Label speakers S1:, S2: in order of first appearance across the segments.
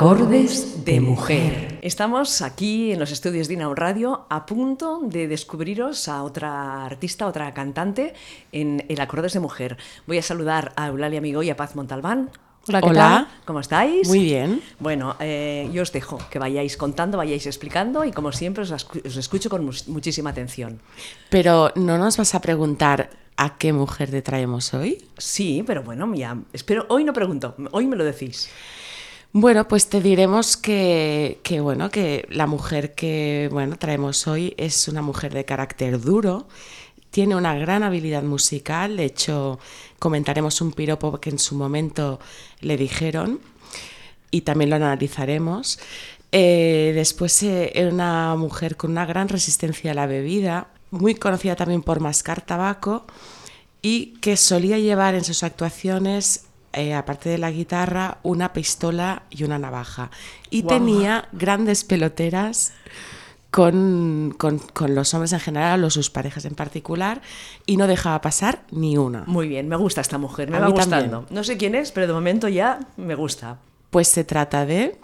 S1: Acordes de mujer. Estamos aquí en los estudios de Inaun Radio a punto de descubriros a otra artista, otra cantante en el Acordes de mujer. Voy a saludar a Eulalia Amigo y a Paz Montalbán.
S2: Hola, ¿qué tal?
S1: ¿Cómo estáis?
S2: Muy bien.
S1: Bueno, eh, yo os dejo que vayáis contando, vayáis explicando y como siempre os, escu- os escucho con muchísima atención.
S2: Pero no nos vas a preguntar a qué mujer te traemos hoy.
S1: Sí, pero bueno, ya, espero, hoy no pregunto, hoy me lo decís.
S2: Bueno, pues te diremos que, que, bueno, que la mujer que bueno, traemos hoy es una mujer de carácter duro, tiene una gran habilidad musical, de hecho comentaremos un piropo que en su momento le dijeron y también lo analizaremos. Eh, después eh, era una mujer con una gran resistencia a la bebida, muy conocida también por mascar tabaco y que solía llevar en sus actuaciones, eh, aparte de la guitarra, una pistola y una navaja. Y tenía grandes peloteras con, con- con los hombres en general o sus parejas en particular y no dejaba pasar ni una.
S1: Muy bien, me gusta esta mujer, me
S2: A
S1: va gustando.
S2: también.
S1: No sé quién es, pero de momento ya me gusta.
S2: Pues se trata de...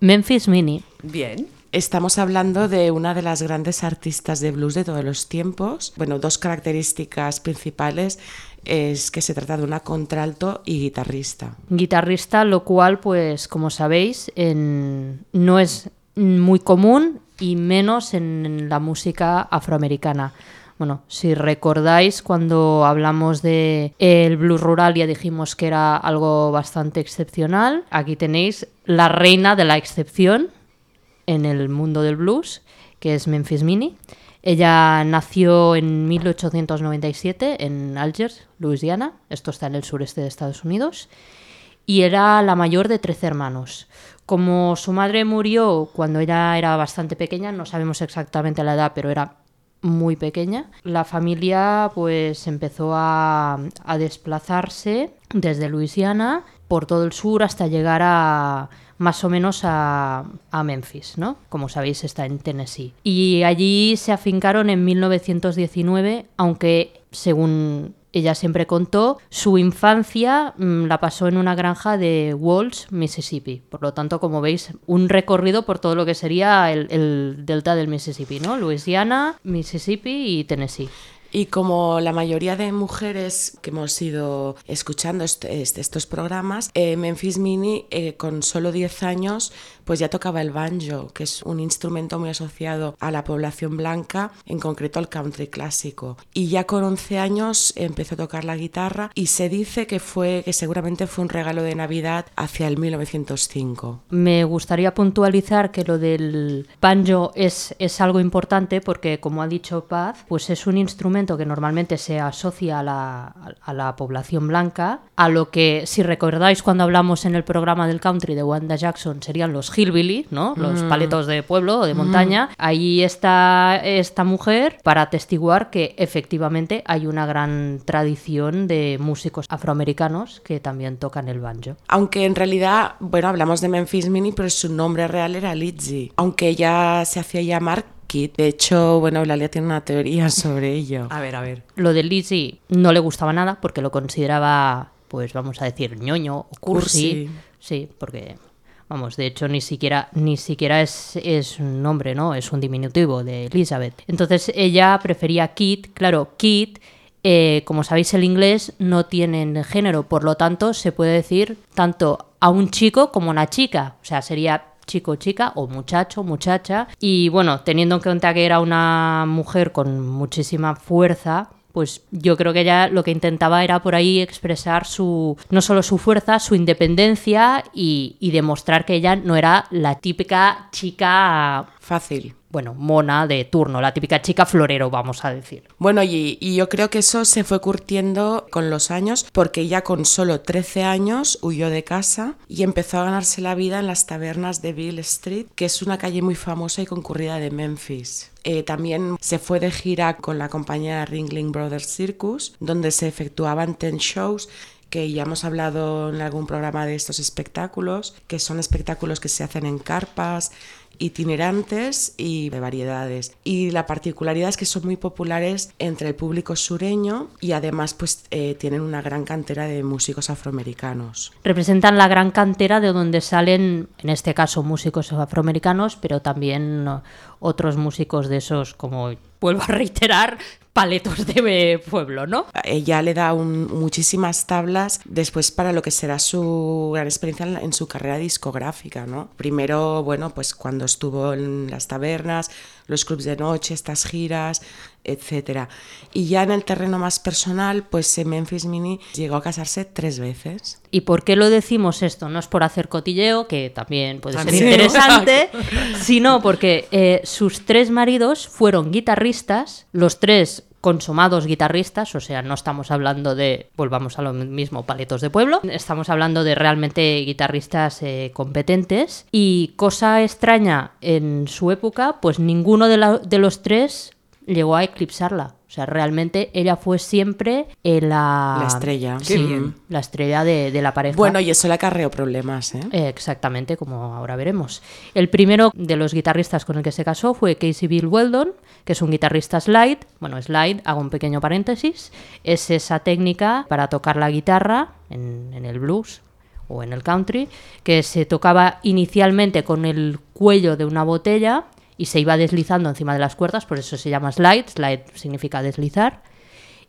S3: Memphis Mini.
S1: Bien.
S2: Estamos hablando de una de las grandes artistas de blues de todos los tiempos. Bueno, dos características principales es que se trata de una contralto y guitarrista.
S3: Guitarrista, lo cual, pues, como sabéis, en- no es muy común y menos en la música afroamericana. Bueno, si recordáis, cuando hablamos de el blues rural ya dijimos que era algo bastante excepcional. Aquí tenéis la reina de la excepción en el mundo del blues, que es Memphis Mini. Ella nació en 1897 en Algiers, Louisiana. Esto está en el sureste de Estados Unidos. Y era la mayor de 13 hermanos. Como su madre murió cuando ella era bastante pequeña, no sabemos exactamente la edad, pero era muy pequeña, la familia pues empezó a, a desplazarse desde Luisiana por todo el sur hasta llegar a más o menos a, Memphis, ¿no? Como sabéis está en Tennessee. Y allí se afincaron en 1919, aunque según ella siempre contó, su infancia mm, la pasó en una granja de Walls, Mississippi. Por lo tanto, como veis, un recorrido por todo lo que sería el, el delta del Mississippi, ¿no? Luisiana, Mississippi y Tennessee.
S2: Y como la mayoría de mujeres que hemos ido escuchando est- est- estos programas, eh, Memphis Mini eh, con solo 10 años pues ya tocaba el banjo, que es un instrumento muy asociado a la población blanca, en concreto al country clásico. Y ya con 11 años empezó a tocar la guitarra y se dice que fue que seguramente fue un regalo de Navidad hacia el 1905.
S3: Me gustaría puntualizar que lo del banjo es, es algo importante porque, como ha dicho Paz, pues es un instrumento que normalmente se asocia a la, a la población blanca, a lo que, si recordáis cuando hablamos en el programa del country de Wanda Jackson, serían los hillbilly, ¿no? Los paletos de pueblo o de montaña. Ahí está esta mujer para atestiguar que efectivamente hay una gran tradición de músicos afroamericanos que también tocan el banjo.
S2: Aunque en realidad, bueno, hablamos de Memphis Mini, pero su nombre real era Lizzie, aunque ella se hacía llamar Kit. De hecho, bueno, Eulalia tiene una teoría sobre ello.
S1: A ver, a ver.
S3: Lo de Lizzie no le gustaba nada porque lo consideraba, pues vamos a decir, ñoño o cursi.
S2: Cursi.
S3: Sí, porque, vamos, de hecho ni siquiera, ni siquiera es, es un nombre, ¿no? Es un diminutivo de Elizabeth. Entonces ella prefería Kit. Claro, Kit, eh, como sabéis el inglés, no tiene género, por lo tanto se puede decir tanto a un chico como a una chica. O sea, sería chico, chica o muchacho, muchacha. Y bueno, teniendo en cuenta que era una mujer con muchísima fuerza, pues yo creo que ella lo que intentaba era por ahí expresar su no solo su fuerza, su independencia y, demostrar que ella no era la típica chica,
S2: Fácil.
S3: Bueno, mona de turno, la típica chica florero, vamos a decir.
S2: Bueno, y, yo creo que eso se fue curtiendo con los años, porque ya con solo 13 años huyó de casa y empezó a ganarse la vida en las tabernas de Bill Street, que es una calle muy famosa y concurrida de Memphis. Eh, también se fue de gira con la compañía Ringling Brothers Circus, donde se efectuaban 10 shows que ya hemos hablado en algún programa de estos espectáculos, que son espectáculos que se hacen en carpas itinerantes y de variedades. Y la particularidad es que son muy populares entre el público sureño y además pues eh, tienen una gran cantera de músicos afroamericanos.
S3: Representan la gran cantera de donde salen, en este caso, músicos afroamericanos, pero también otros músicos de esos, como vuelvo a reiterar, paletos de pueblo, ¿no?
S2: Ella le da muchísimas tablas después para lo que será su gran experiencia en, su carrera discográfica, ¿no? Primero, bueno, pues cuando estuvo en las tabernas, los clubs de noche, estas giras, etcétera. Y ya en el terreno más personal, pues Memphis Mini llegó a casarse tres veces.
S3: ¿Y por qué lo decimos esto? No es por hacer cotilleo, que también puede ser interesante, sino porque eh, sus tres maridos fueron guitarristas, los tres consumados guitarristas, o sea, no estamos hablando de, volvamos a lo mismo, paletos de pueblo, estamos hablando de realmente guitarristas eh, competentes y cosa extraña en su época, pues ninguno de, de los tres llegó a eclipsarla. O sea, realmente ella fue siempre la...
S2: La estrella.
S3: Sí, la estrella de, la pareja.
S2: Bueno, y eso le acarreó problemas, ¿eh?
S3: Exactamente, como ahora veremos. El primero de los guitarristas con el que se casó fue Casey Bill Weldon, que es un guitarrista slide. Bueno, slide, hago un pequeño paréntesis, es esa técnica para tocar la guitarra en, en el blues o en el country, que se tocaba inicialmente con el cuello de una botella y se iba deslizando encima de las cuerdas, por eso se llama slide, slide significa deslizar.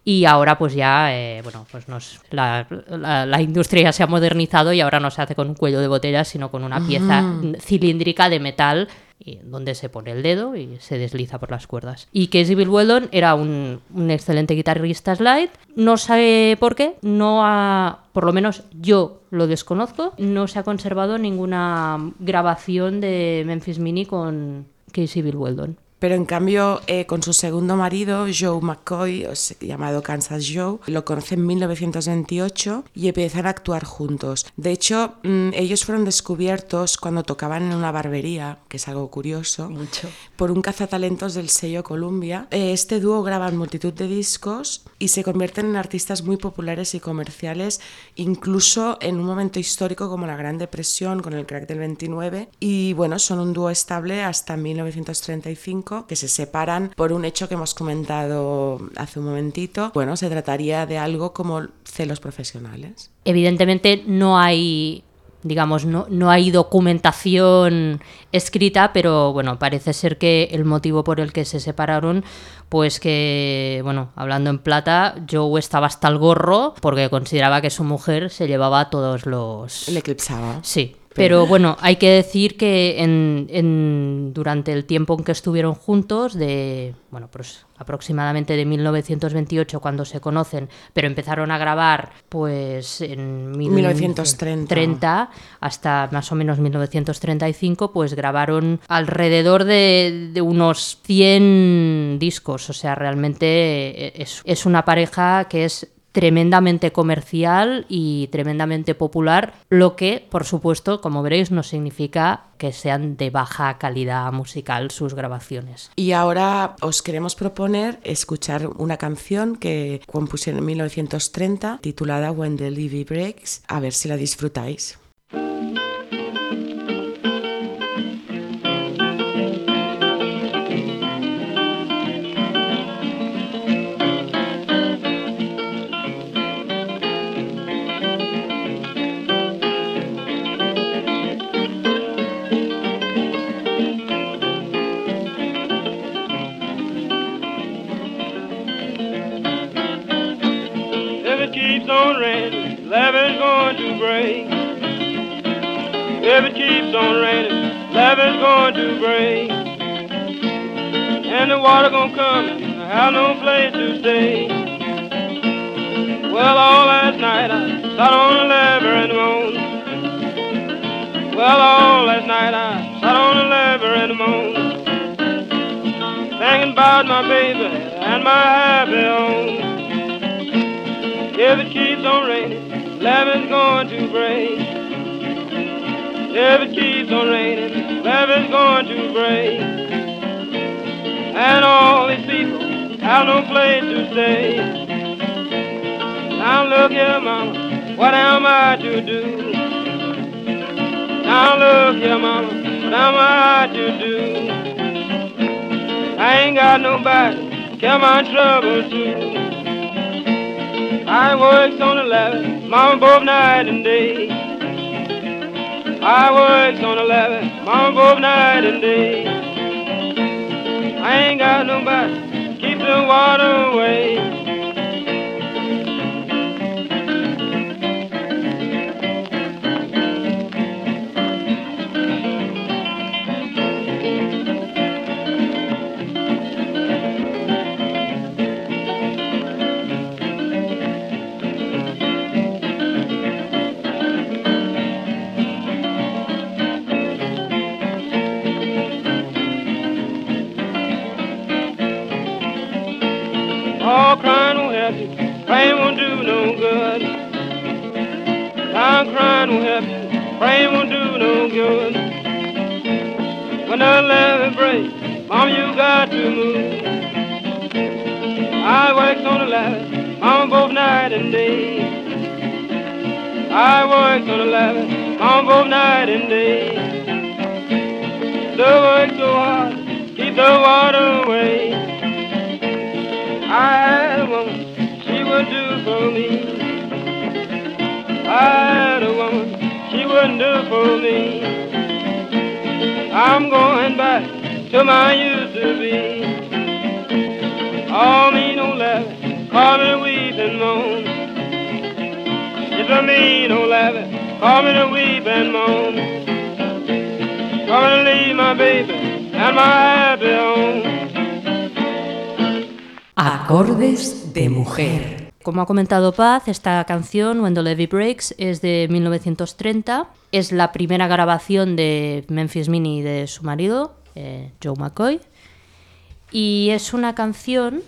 S3: Y ahora pues ya, eh, bueno, pues nos, la, la, industria ya se ha modernizado y ahora no se hace con un cuello de botella, sino con una pieza cilíndrica de metal y donde se pone el dedo y se desliza por las cuerdas. Y Casey Bill Weldon era un, un, excelente guitarrista slide. No sé por qué, no ha, por lo menos yo lo desconozco, no se ha conservado ninguna grabación de Memphis Mini con, Casey Bill Weldon.
S2: Pero en cambio, eh, con su segundo marido, Joe McCoy, llamado Kansas Joe, lo conoce en 1928 y empiezan a actuar juntos. De hecho, mm, ellos fueron descubiertos cuando tocaban en una barbería, que es algo curioso,
S1: Mucho.
S2: por un cazatalentos del sello Columbia. Eh, este dúo graba multitud de discos y se convierten en artistas muy populares y comerciales, incluso en un momento histórico como la Gran Depresión, con el crack del 29. Y bueno, son un dúo estable hasta 1935 que se separan por un hecho que hemos comentado hace un momentito. Bueno, se trataría de algo como celos profesionales.
S3: Evidentemente no hay digamos, no, no, hay documentación escrita, pero bueno, parece ser que el motivo por el que se separaron, pues que, bueno, hablando en plata, Joe estaba hasta el gorro porque consideraba que su mujer se llevaba todos los...
S2: Le eclipsaba.
S3: Sí, pero bueno, hay que decir que en, durante el tiempo en que estuvieron juntos, de bueno, pues aproximadamente de 1928 cuando se conocen, pero empezaron a grabar pues en 1930 hasta más o menos 1935, pues grabaron alrededor de, de unos 100 discos, o sea, realmente es, es una pareja que es tremendamente comercial y tremendamente popular, lo que, por supuesto, como veréis, no significa que sean de baja calidad musical sus grabaciones.
S2: Y ahora os queremos proponer escuchar una canción que compusieron en 1930 titulada When the Levy Breaks, a ver si la disfrutáis. If it keeps on raining, levee's going to break. And the water gonna come and I have no place to stay. Well, all last night I sat on the lever and moaned. Well, all last night I sat on the lever and moaned. Thinking about my baby and my happy home. If it keeps on raining, Levin's going to break. If it keeps on raining, Levin's going to break. And all these people have no place to stay. Now look here, mama, what am I to do? Now look here, mama, what
S4: what I to do. I ain't got nobody to care my trouble too. I works on the ladder, mama both night and day. I works on the ladder, mama both night and day. I ain't got nobody keep the water away. Oh, All crying won't help you. Praying won't do no good. I'm crying won't help you. Praying won't do no good. When the levee breaks, mom, you got to move. I work on the ladder, mom, both night and day. I work on the ladder, mom, both night and day. The work so hard, keep the water away. I woman, she would do for me. I a woman, she wouldn't do for me. I'm going back to my used to be. All me no laughing, call me weep and moan. It's a me no laughing, call me to weep and moan. Come and leave my baby and my happy home.
S1: Acordes de mujer.
S3: Como ha comentado Paz, esta canción, When the Levy Breaks, es de 1930. Es la primera grabación de Memphis Minnie y de su marido, eh, Joe McCoy. Y es una canción,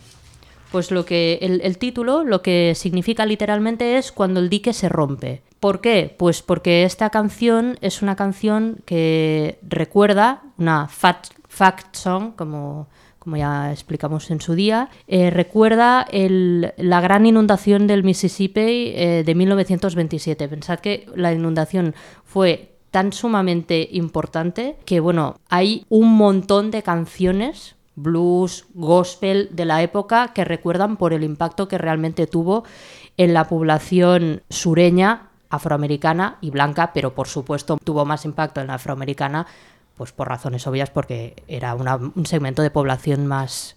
S3: pues lo que el, título lo que significa literalmente es cuando el dique se rompe. ¿Por qué? Pues porque esta canción es una canción que recuerda una fact song, como como ya explicamos en su día, eh, recuerda la gran inundación del Mississippi eh, de 1927. Pensad que la inundación fue tan sumamente importante que, bueno, hay un montón de canciones, blues, gospel de la época que recuerdan por el impacto que realmente tuvo en la población sureña, afroamericana y blanca, pero por supuesto tuvo más impacto en la afroamericana pues por razones obvias porque era un segmento de población más,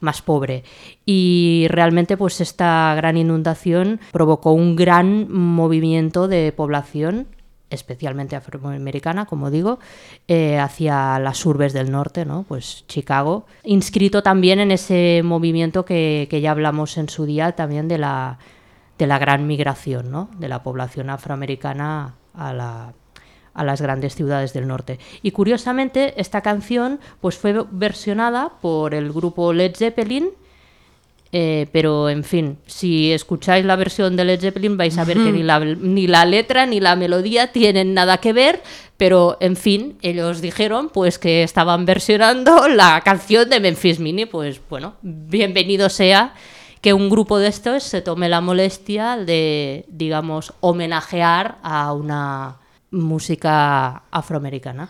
S3: más pobre. Y realmente pues esta gran inundación provocó un gran movimiento de población especialmente afroamericana, como digo, eh, hacia las urbes del norte, ¿no? Pues Chicago, inscrito también en ese movimiento que, que ya hablamos en su día también de la, de la gran migración, ¿no? De la población afroamericana a la, a las grandes ciudades del norte. Y curiosamente, esta canción pues, fue versionada por el grupo Led Zeppelin, eh, pero en fin, si escucháis la versión de Led Zeppelin vais a ver que ni la, ni la letra ni la melodía tienen nada que ver, pero en fin, ellos dijeron pues que estaban versionando la canción de Memphis Mini, pues bueno, bienvenido sea que un grupo de estos se tome la molestia de, digamos, homenajear a una música afroamericana.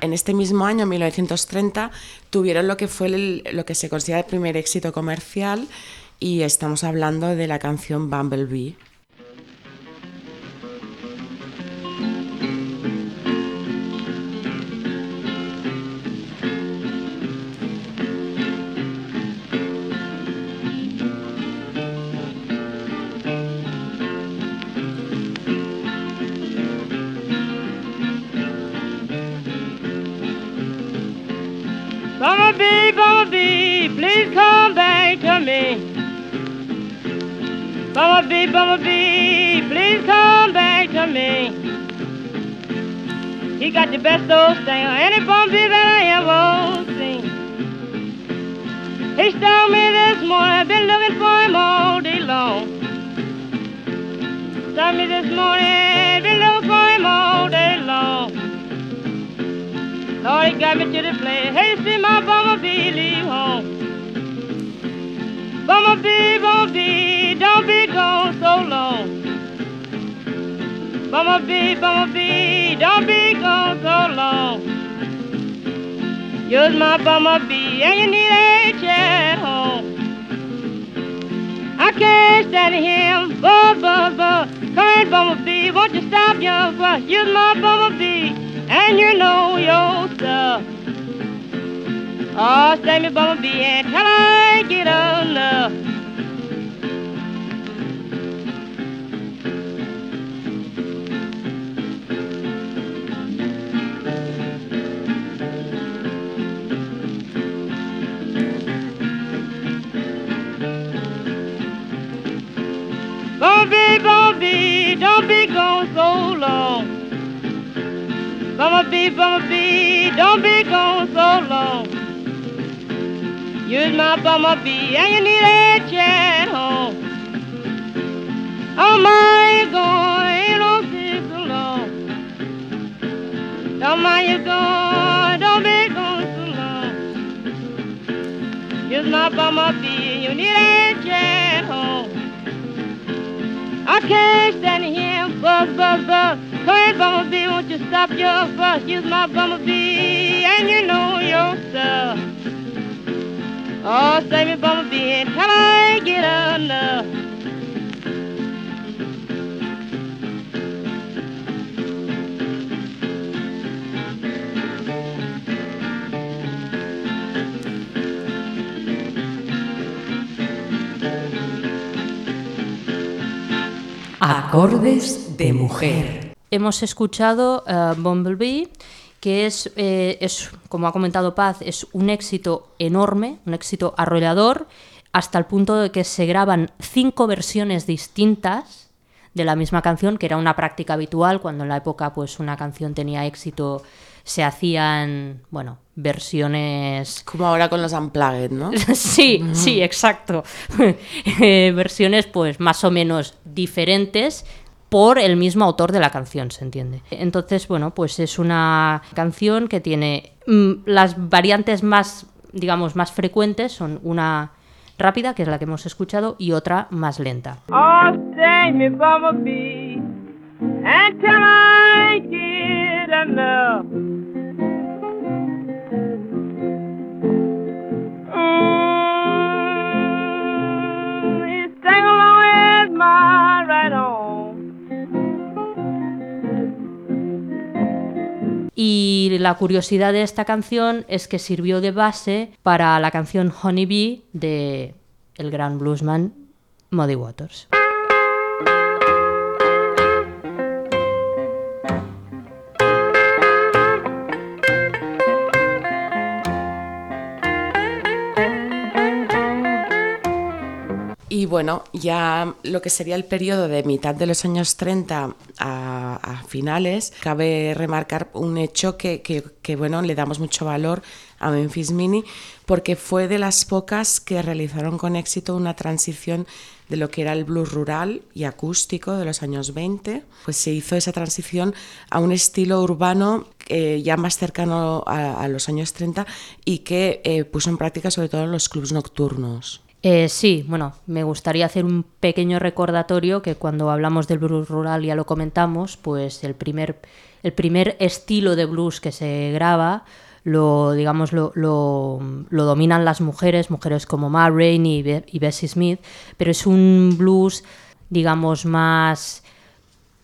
S2: En este mismo año, 1930, tuvieron lo que fue el- lo que se considera el primer éxito comercial y estamos hablando de la canción. Bumblebee,
S4: please come back to me. Bumblebee, bumblebee, please come back to me. He got the best old sting of any bumblebee that I ever seen. He stung me this morning, I've been looking for him all day long. Stung me this morning, been looking for him all day long. Lord, he got me to the place. Hey, see my bumblebee leave home. Bumblebee, bumblebee, don't be gone so long.
S5: Bumblebee, bumblebee, don't be gone so long. You're my bumblebee, and you need a chair at home. I can't stand him, buzz, buzz, buzz. Come here, bumblebee, won't you stop your bus? You're my bumblebee, and you know your stuff. Oh, save me, bumblebee, until I get enough. Bumblebee, bumblebee, don't be gone so long. Bumblebee, bumblebee, don't be gone so long. You're my bumblebee, and you need a chair at home. Oh my, you're gone, ain't no sit so long. Don't mind you gone, don't be gone so long. You're my bumblebee, and you need a chair at home. I can't stand here, buzz, buzz, buzz. Come here, bumblebee, won't you stop your fuss? Use my bumblebee, and you know your stuff. Oh, save me, bumblebee, until I get enough.
S1: Acordes de mujer.
S3: Hemos escuchado eh, Bumblebee, que es, eh, es, como ha comentado Paz, es un éxito enorme, un éxito arrollador, hasta el punto de que se graban cinco versiones distintas de la misma canción, que era una práctica habitual cuando en la época pues una canción tenía éxito se hacían, bueno, versiones
S2: Como ahora con los Unplugged, ¿no?
S3: sí, sí, exacto. Eh, versiones, pues, más o menos diferentes por el mismo autor de la canción, se entiende. Entonces, bueno, pues es una canción que tiene mm, las variantes más, digamos, más frecuentes son una rápida, que es la que hemos escuchado, y otra más lenta.
S5: Oh,
S3: Y la curiosidad de esta canción es que sirvió de base para la canción Honey Bee de el gran bluesman Muddy Waters.
S2: Bueno, ya lo que sería el periodo de mitad de los años 30 a, finales, cabe remarcar un hecho que, que- que, bueno, le damos mucho valor a Memphis Mini, porque fue de las pocas que realizaron con éxito una transición de lo que era el blues rural y acústico de los años 20, pues se hizo esa transición a un estilo urbano eh, ya más cercano a, los años 30 y que eh, puso en práctica sobre todo los clubs nocturnos.
S3: Eh, sí, bueno, me gustaría hacer un pequeño recordatorio que cuando hablamos del blues rural ya lo comentamos, pues el primer, el primer estilo de blues que se graba lo, digamos, lo, lo- dominan las mujeres, mujeres como Ma Rainey y Bessie Smith, pero es un blues, digamos, más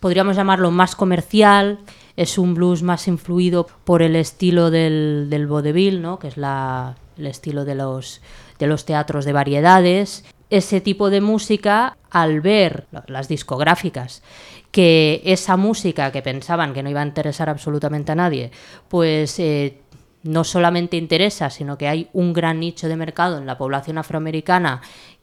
S3: podríamos llamarlo más comercial, es un blues más influido por el estilo del, del vaudeville, ¿no? que es la, el estilo de los, de los teatros de variedades. Ese tipo de música, al ver la- las discográficas, que esa música que pensaban que no iba a interesar absolutamente a nadie, pues eh, no solamente interesa, sino que hay un gran nicho de mercado en la población afroamericana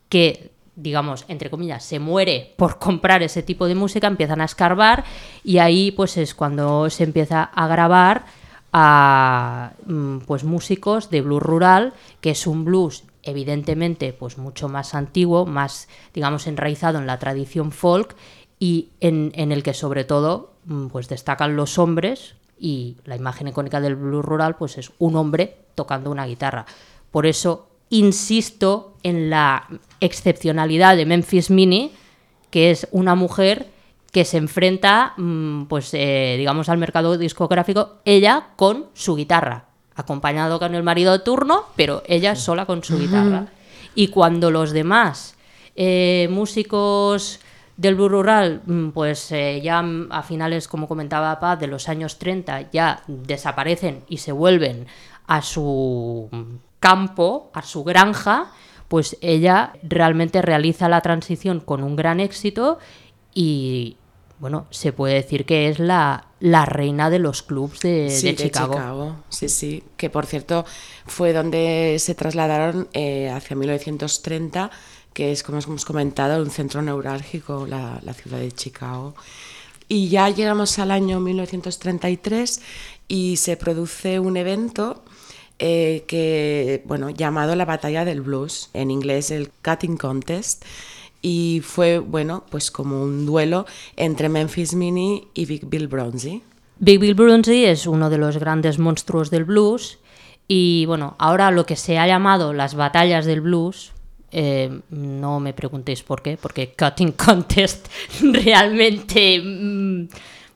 S3: que digamos, entre comillas, se muere por comprar ese tipo de música, empiezan a escarbar y ahí pues es cuando se empieza a grabar a mm, pues músicos de blues rural, que es un blues evidentemente pues mucho más antiguo, más digamos enraizado en la tradición folk y en, el que sobre todo mm, pues destacan los hombres y la imagen icónica del blues rural pues es un hombre tocando una guitarra. Por eso insisto en la excepcionalidad de Memphis Mini, que es una mujer que se enfrenta, mm, pues, eh, digamos, al mercado discográfico, ella con su guitarra, acompañado con el marido de turno, pero ella sola con su guitarra. Y cuando los demás eh, músicos del blues rural, mm, pues eh, ya a finales, como comentaba Paz, de los años 30, ya desaparecen y se vuelven a su campo, a su granja, pues ella realmente realiza la transición con un gran éxito y, bueno, se puede decir que es la, la reina de los clubs de,
S2: Sí,
S3: de Chicago.
S2: Sí, sí. Que por cierto fue donde se trasladaron eh, hacia 1930, que es, como hemos comentado, un centro neurálgico, la, la ciudad de Chicago. Y ya llegamos al año 1933 y se produce un evento eh, que, bueno, llamado la Batalla del Blues, en inglés el Cutting Contest. Y fue, bueno, pues como un duelo entre Memphis Minnie y Big Bill Bronzy.
S3: Big Bill Brunsey es uno de los grandes monstruos del blues y bueno, ahora lo que se ha llamado las batallas del blues, eh, no me preguntéis por qué, porque Cutting Contest realmente, mm,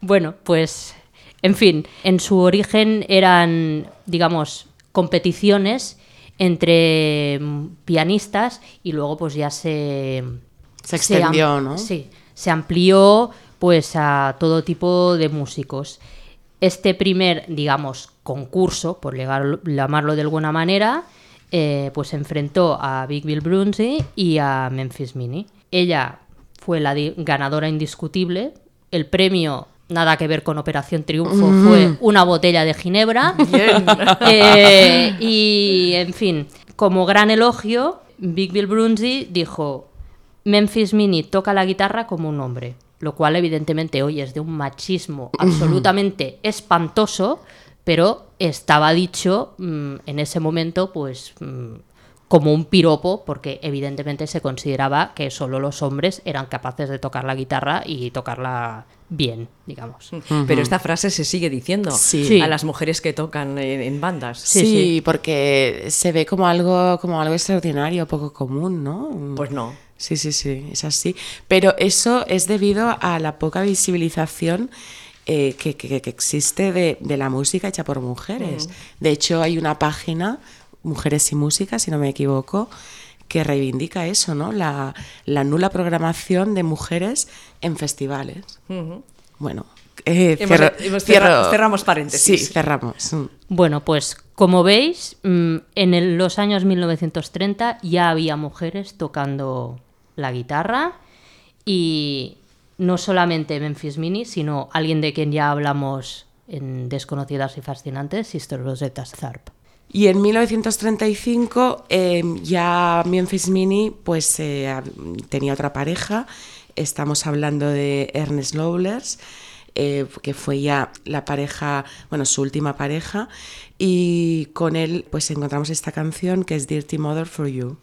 S3: bueno, pues, en fin, en su origen eran, digamos, competiciones entre mm, pianistas y luego pues ya se...
S2: Se extendió, ¿no?
S3: Sí, se amplió pues a todo tipo de músicos. Este primer, digamos, concurso, por llegar- llamarlo de alguna manera, eh, pues enfrentó a Big Bill Brunsey y a Memphis Minnie. Ella fue la ganadora indiscutible. El premio, nada que ver con Operación Triunfo, fue una botella de ginebra. Eh, y, en fin, como gran elogio, Big Bill Brunsey dijo, Memphis Minnie toca la guitarra como un hombre, lo cual evidentemente hoy es de un machismo absolutamente espantoso, pero estaba dicho mm, en ese momento pues mm, como un piropo, porque evidentemente se consideraba que solo los hombres eran capaces de tocar la guitarra y tocarla bien, digamos.
S1: Pero esta frase se sigue diciendo
S2: Sí.
S3: Sí.
S1: a las mujeres que tocan en, en bandas.
S3: Sí,
S2: Sí,
S3: sí.
S2: porque se ve como algo, como algo extraordinario, poco común, ¿no?
S1: Pues no.
S2: Sí, sí, sí, es así. Pero eso es debido a la poca visibilización eh, que, que- que existe de, de la música hecha por mujeres. De hecho, hay una página, Mujeres y Música, si no me equivoco, que reivindica eso, ¿no? La, la nula programación de mujeres en festivales. Bueno, eh,
S1: Hemos-
S2: cierro-
S1: hemos cerra- cerramos paréntesis.
S2: Sí, cerramos. Mm.
S3: Bueno, pues como veis, mm, en el- los años 1930 ya había mujeres tocando la guitarra y no solamente Memphis Minnie, sino alguien de quien ya hablamos en Desconocidas y Fascinantes, Sister Rosetta Tharpe.
S2: Y en 1935 eh, ya Memphis Minnie pues eh, tenía otra pareja. Estamos hablando de Ernest Lowlers, eh, que fue ya la pareja, bueno, su última pareja. Y con él pues encontramos esta canción que es Dirty Mother for You.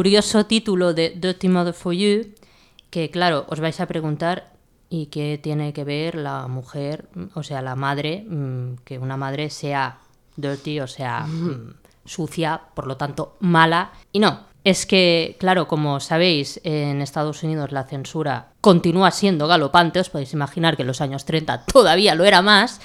S3: Curioso título de Dirty Mother for You, que claro, os vais a preguntar, ¿y qué tiene que ver la mujer, mm, o sea, la madre, mm, que una madre sea dirty, o sea, mm, sucia, por lo tanto, mala? Y no, es que, claro, como sabéis, en Estados Unidos la censura continúa siendo galopante, os podéis imaginar que en los años 30 todavía lo era más.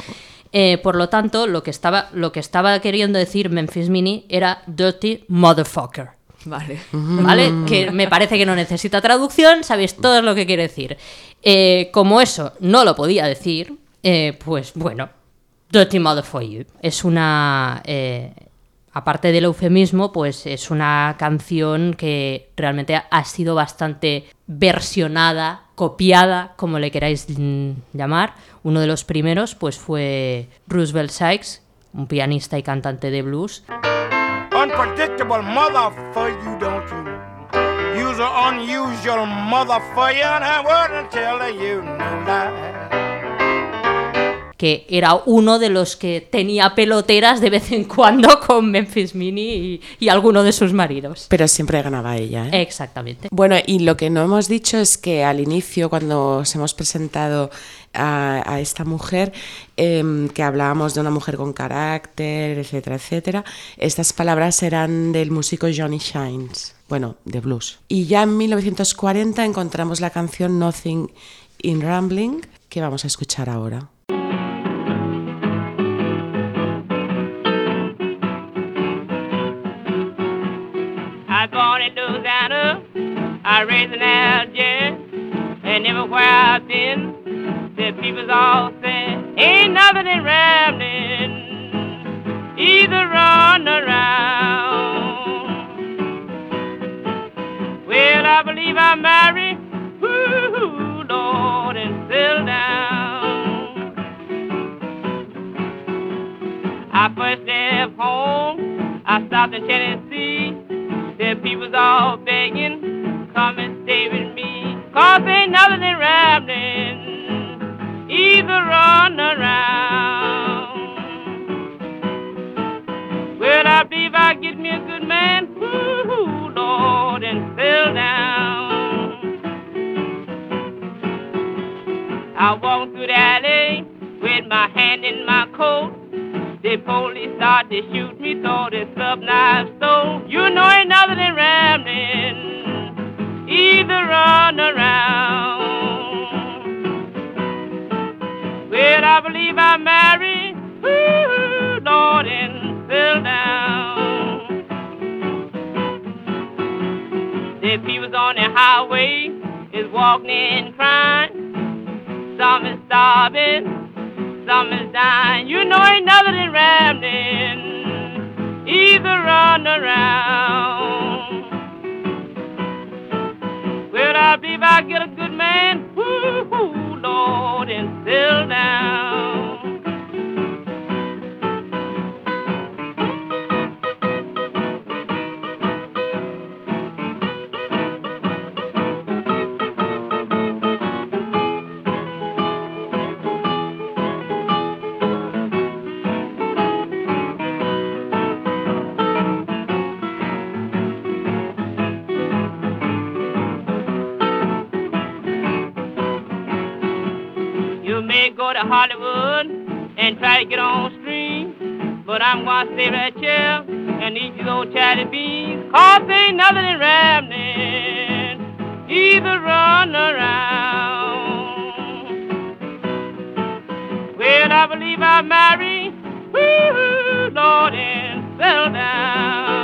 S3: Eh, por lo tanto, lo que, estaba, lo que estaba queriendo decir Memphis Mini era dirty motherfucker.
S1: Vale.
S3: ¿Vale? Que me parece que no necesita traducción, sabéis todo lo que quiere decir. Eh, como eso no lo podía decir, eh, pues bueno, Dirty Mother for You. Es una. eh, aparte del eufemismo, pues es una canción que realmente ha sido bastante versionada, copiada, como le queráis llamar. Uno de los primeros, pues fue Roosevelt Sykes, un pianista y cantante de blues,
S6: Unpredictable mother for you, don't you? You's an unusual mother for you, and I wouldn't tell you no lie.
S3: que era uno de los que tenía peloteras de vez en cuando con Memphis Mini y, y alguno de sus maridos.
S2: Pero siempre ganaba ella. ¿eh?
S3: Exactamente.
S2: Bueno, y lo que no hemos dicho es que al inicio, cuando os hemos presentado a, esta mujer, em, que hablábamos de una mujer con carácter, etcétera, etcétera, estas palabras eran del músico Johnny Shines, bueno, de blues. Y ya en 1940 encontramos la canción Nothing in Rambling, que vamos a escuchar ahora.
S5: Raised and I've been, the people's all say, ain't nothing in rambling, either run around. Well, I believe I'm married, ooh, Lord, and settle down. I first left home, I stopped in Tennessee. The people's all begging, come and stay with me. Cause ain't run around. Well, I believe I get me a good man, ooh, Lord, and settle down. I walk through the alley with my hand in my coat. The police start to shoot me, so the sub knife stole. You know I'm married, ooh, Lord, and settle down. The people's on the highway is walking and crying. Some is starving, some is dying. You know ain't nothing in rambling, either run around. Well, I believe I get a good man, I'm gonna stay right here and eat these old chatty beans. Cause ain't nothing in rambling, either run around. Well, I believe I'm married, ooh, Lord, and settle down.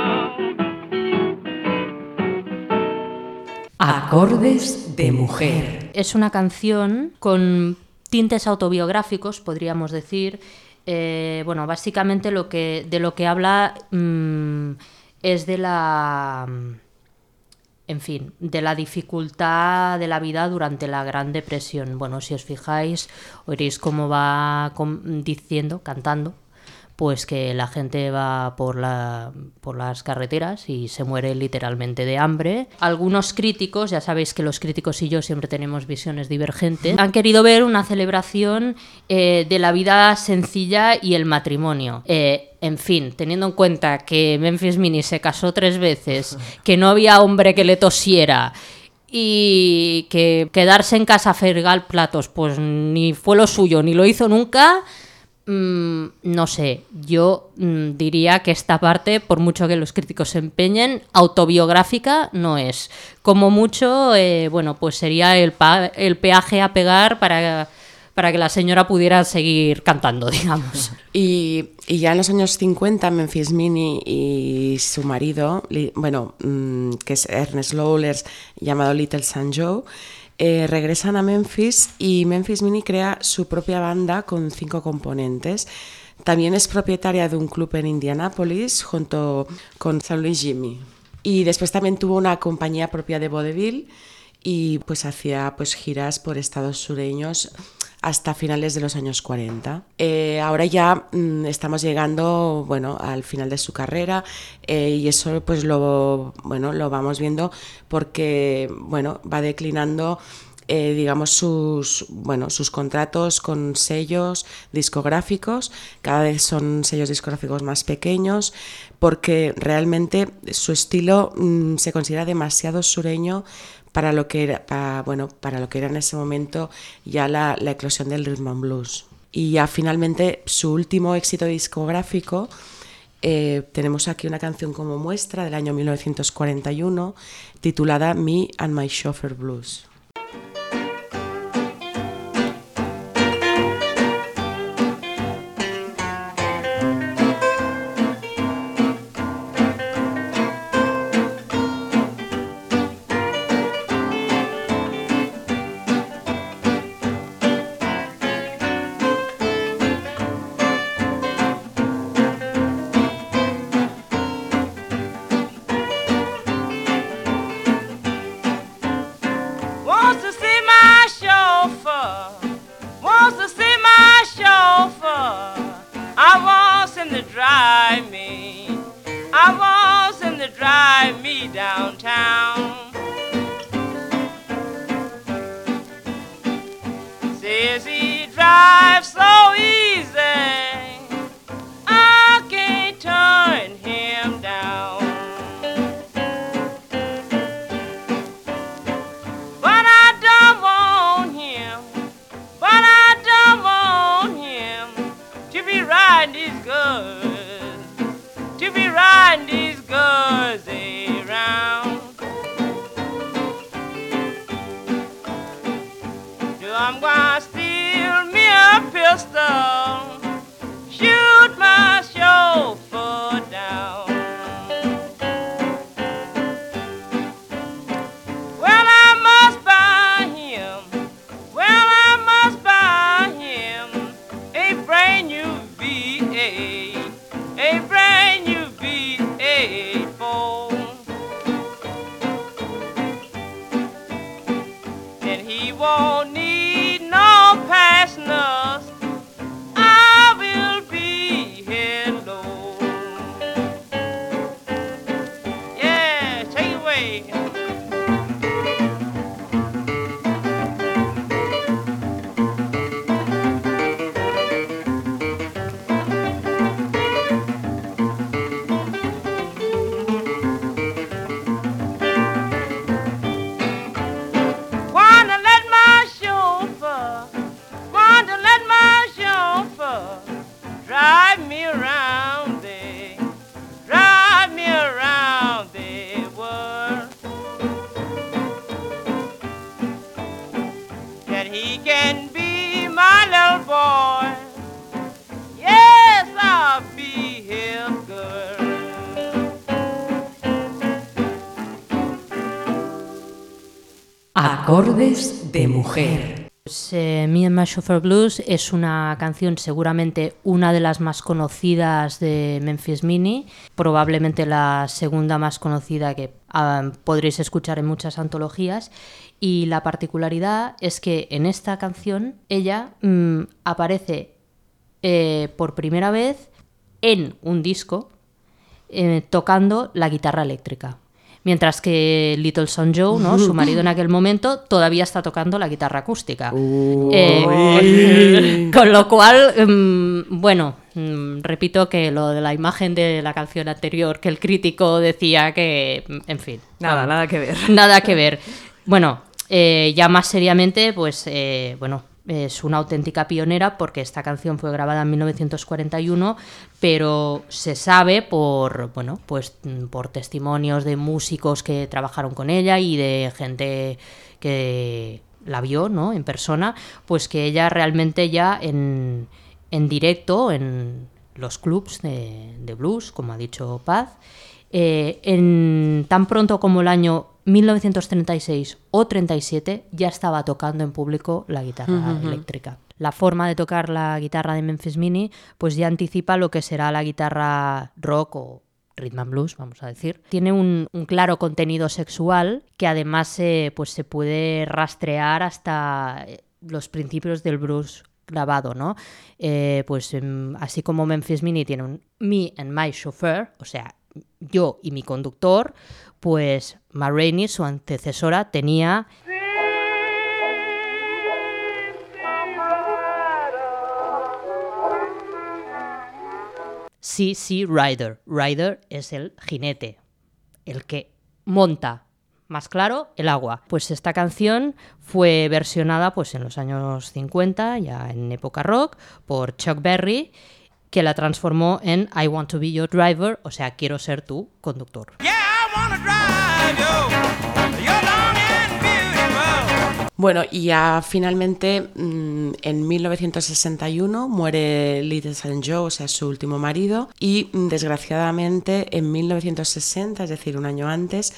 S1: Acordes de mujer.
S3: Es una canción con tintes autobiográficos, podríamos decir. Eh, bueno, básicamente lo que, de lo que habla mm, es de la. En fin, de la dificultad de la vida durante la Gran Depresión. Bueno, si os fijáis, oiréis cómo va diciendo, cantando, pues que la gente va por, la, por las carreteras y se muere literalmente de hambre. Algunos críticos, ya sabéis que los críticos y yo siempre tenemos visiones divergentes, han querido ver una celebración eh, de la vida sencilla y el matrimonio. Eh, en fin, teniendo en cuenta que Memphis Mini se casó tres veces, que no había hombre que le tosiera y que quedarse en casa a fregar platos, pues ni fue lo suyo, ni lo hizo nunca. Mm, no sé, yo mm, diría que esta parte, por mucho que los críticos se empeñen, autobiográfica no es. Como mucho, eh, bueno, pues sería el, peaje a pegar para, para que la señora pudiera seguir cantando, digamos.
S2: Y, ya en los años 50, Memphis Mini y su marido, bueno, mm, que es Ernest Lawlers, llamado Little San Joe, eh, regresan a Memphis y Memphis Mini crea su propia banda con cinco componentes. También es propietaria de un club en Indianápolis junto con San Luis Jimmy. Y después también tuvo una compañía propia de vodevil y pues hacía pues giras por estados sureños hasta finales de los años 40. Eh, ahora ya mm, estamos llegando bueno, al final de su carrera eh, y eso pues lo, bueno, lo vamos viendo porque bueno, va declinando eh, digamos sus bueno sus contratos con sellos discográficos cada vez son sellos discográficos más pequeños porque realmente su estilo mm, se considera demasiado sureño para lo que era para, bueno para lo que era en ese momento ya la, la eclosión del rhythm and blues y ya finalmente su último éxito discográfico eh, tenemos aquí una canción como muestra del año 1941 titulada Me and My Chauffeur Blues.
S5: Says he
S1: De mujer.
S3: Eh, Me and My Chauffeur Blues es una canción seguramente una de las más conocidas de Memphis Mini, probablemente la segunda más conocida que ah, podréis escuchar en muchas antologías. Y la particularidad es que en esta canción ella mm, aparece eh, por primera vez en un disco eh, tocando la guitarra eléctrica. Mientras que Little Son Joe, ¿no? su marido en aquel momento, todavía está tocando la guitarra acústica. Eh, con lo cual, mm, bueno, mm, repito que lo de la imagen de la canción anterior, que el crítico decía que, mm, en fin.
S1: Nada, nada que ver.
S3: Nada que ver. Bueno, eh, ya más seriamente, pues, eh, bueno, es una auténtica pionera porque esta canción fue grabada en 1941, pero se sabe por, bueno, pues por testimonios de músicos que trabajaron con ella y de gente que la vio, ¿no? En persona, pues que ella realmente ya en, en directo, en los clubs de, de blues, como ha dicho Paz, eh, en tan pronto como el año 1936 o 37 ya estaba tocando en público la guitarra eléctrica. La forma de tocar la guitarra de Memphis Mini pues ya anticipa lo que será la guitarra rock o rhythm and blues, vamos a decir. Tiene un, un claro contenido sexual que además eh, pues se puede rastrear hasta eh, los principios del blues grabado, ¿no? Eh, pues em, así como Memphis Mini tiene un Me and My Chauffeur, o sea, yo y mi conductor, pues Ma su antecesora, tenía CC Rider. Rider es el jinete, el que monta, más claro, el agua. Pues esta canción fue versionada pues en los años 50, ya en época rock, por Chuck Berry, que la transformó en I Want to Be Your Driver, o sea, quiero ser tu conductor.
S2: Bueno, y ya finalmente mm, en 1961 muere Little St. Joe, o sea, su último marido, y mm, desgraciadamente en 1960, es decir, un año antes,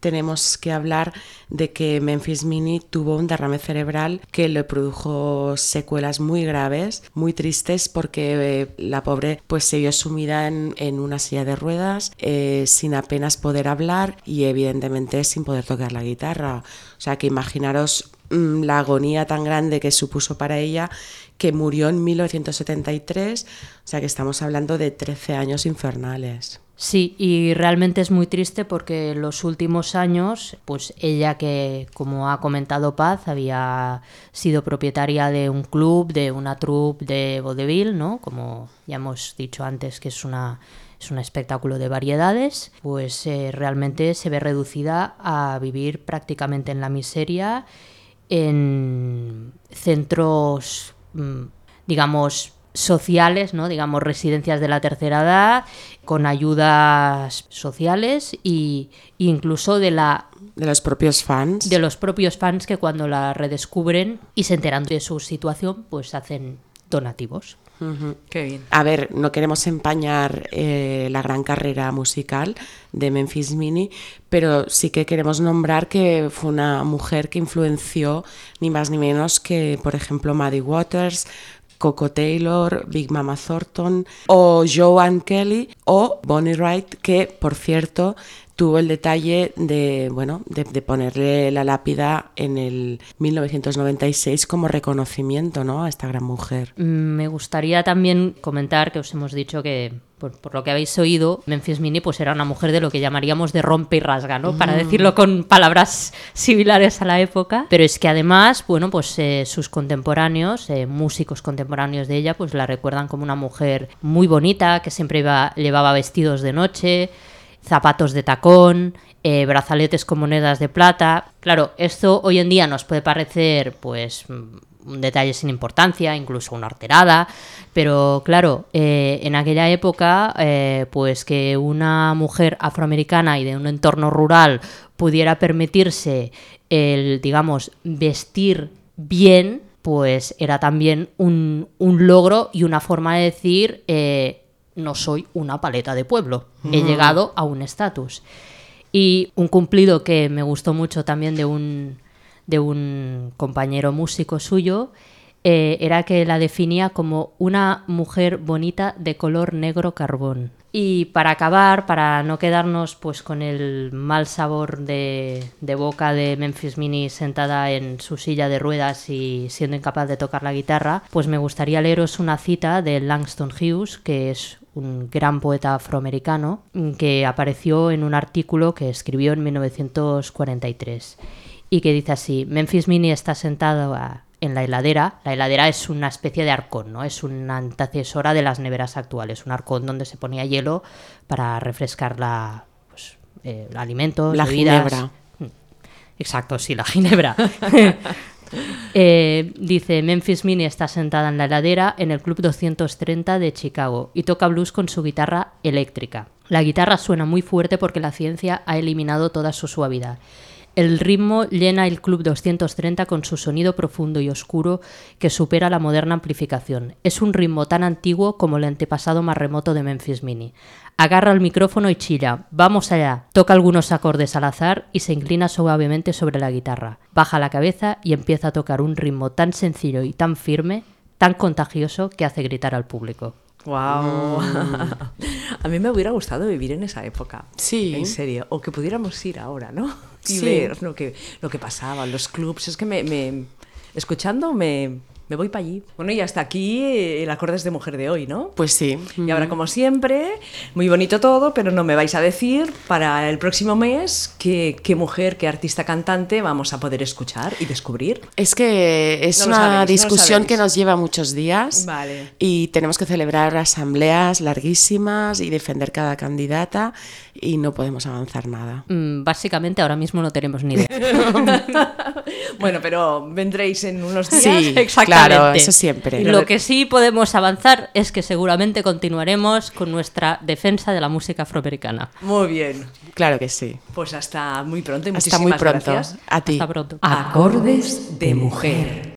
S2: tenemos que hablar de que Memphis Mini tuvo un derrame cerebral que le produjo secuelas muy graves, muy tristes, porque eh, la pobre pues se vio sumida en, una silla de ruedas, eh, sin apenas poder hablar y evidentemente sin poder tocar la guitarra. O sea que imaginaros mm, la agonía tan grande que supuso para ella que murió en 1973, o sea que estamos hablando de 13 años infernales.
S3: Sí, y realmente es muy triste porque en los últimos años, pues ella que, como ha comentado Paz, había sido propietaria de un club, de una troupe de vodevil, ¿no? Como ya hemos dicho antes que es una es un espectáculo de variedades, pues eh, realmente se ve reducida a vivir prácticamente en la miseria en centros, mm, digamos, sociales, ¿no? digamos residencias de la tercera edad, con ayudas sociales y incluso de la
S2: De los propios fans.
S3: de los propios fans que cuando la redescubren y se enteran de su situación, pues hacen donativos.
S1: Qué bien.
S2: A ver, no queremos empañar eh, la gran carrera musical de Memphis Mini, pero sí que queremos nombrar que fue una mujer que influenció ni más ni menos que, por ejemplo, Maddie Waters, Coco Taylor, Big Mama Thornton o Joan Kelly o Bonnie Wright, que, por cierto, tuvo el detalle de, bueno, de, de ponerle la lápida en el 1996 como reconocimiento ¿no? a esta gran mujer.
S3: Mm, Me gustaría también comentar que os hemos dicho que, por, por lo que habéis oído, Memphis Mini pues era una mujer de lo que llamaríamos de rompe y rasga, ¿no? Para decirlo con palabras similares a la época. Pero es que además, bueno, pues eh, sus contemporáneos, eh, músicos contemporáneos de ella, pues la recuerdan como una mujer muy bonita, que siempre iba- llevaba vestidos de noche, zapatos de tacón, eh, brazaletes con monedas de plata. Claro, esto hoy en día nos puede parecer, pues, un detalle sin importancia, incluso una horterada, pero claro, eh, en aquella época, eh, pues que una mujer afroamericana y de un entorno rural pudiera permitirse el, digamos, vestir bien, pues era también un, un logro y una forma de decir, no soy una paleta de pueblo, he llegado a un estatus. Y un cumplido que me gustó mucho también de un, de un compañero músico suyo eh, era que la definía como una mujer bonita de color negro carbón. Y para acabar, para no quedarnos pues con el mal sabor de, de boca de Memphis Mini sentada en su silla de ruedas y siendo incapaz de tocar la guitarra, pues me gustaría leeros una cita de Langston Hughes, que es un gran poeta afroamericano mm, que apareció en un artículo que escribió en 1943 y que dice así, Memphis Mini está sentado a- en la heladera. La heladera es una especie de arcón, ¿no? Es una antecesora de las neveras actuales, un arcón donde se ponía hielo para refrescar la, pues, eh, alimentos,
S2: La
S3: bebidas.
S2: ginebra.
S3: Exacto, sí, la ginebra. Eh, dice, Memphis Mini está sentada en la heladera en el Club 230 de Chicago y toca blues con su guitarra eléctrica. La guitarra suena muy fuerte porque la ciencia ha eliminado toda su suavidad. El ritmo llena el Club 230 con su sonido profundo y oscuro que supera la moderna amplificación. Es un ritmo tan antiguo como el antepasado más remoto de Memphis Mini. Agarra el micrófono y chilla. Vamos allá. Toca algunos acordes al azar y se inclina suavemente sobre la guitarra. Baja la cabeza y empieza a tocar un ritmo tan sencillo y tan firme, tan contagioso que hace gritar al público.
S1: ¡Wow! A mí me hubiera gustado vivir en esa época.
S2: Sí.
S1: En serio. O que pudiéramos ir ahora, ¿no? Y
S2: Sí.
S1: ver lo que, lo que pasaba, los clubs. Es que me, me- escuchando me, me voy para allí. Bueno, y hasta aquí eh, el Acordes de Mujer de hoy, ¿no?
S2: Pues sí.
S1: Y ahora, como siempre, muy bonito todo, pero no me vais a decir para el próximo mes qué, qué mujer, qué artista cantante vamos a poder escuchar y descubrir.
S2: Es que es
S1: No
S2: una
S1: sabéis, no
S2: discusión que
S1: sabéis.
S2: nos lleva muchos días
S1: Vale.
S2: y tenemos que celebrar asambleas larguísimas y defender cada candidata y no podemos avanzar nada.
S3: Mm, básicamente ahora mismo no tenemos ni idea.
S1: Bueno, pero vendréis en unos días.
S2: Sí,
S3: Exactamente.
S2: claro, eso siempre.
S3: Lo que sí podemos avanzar es que seguramente continuaremos con nuestra defensa de la música afroamericana.
S1: Muy bien.
S2: Claro que sí.
S1: Pues hasta muy pronto y
S2: Hasta muy
S1: muchísimas
S2: pronto.
S1: gracias.
S2: A ti.
S3: Hasta pronto.
S1: Acordes de Mujer.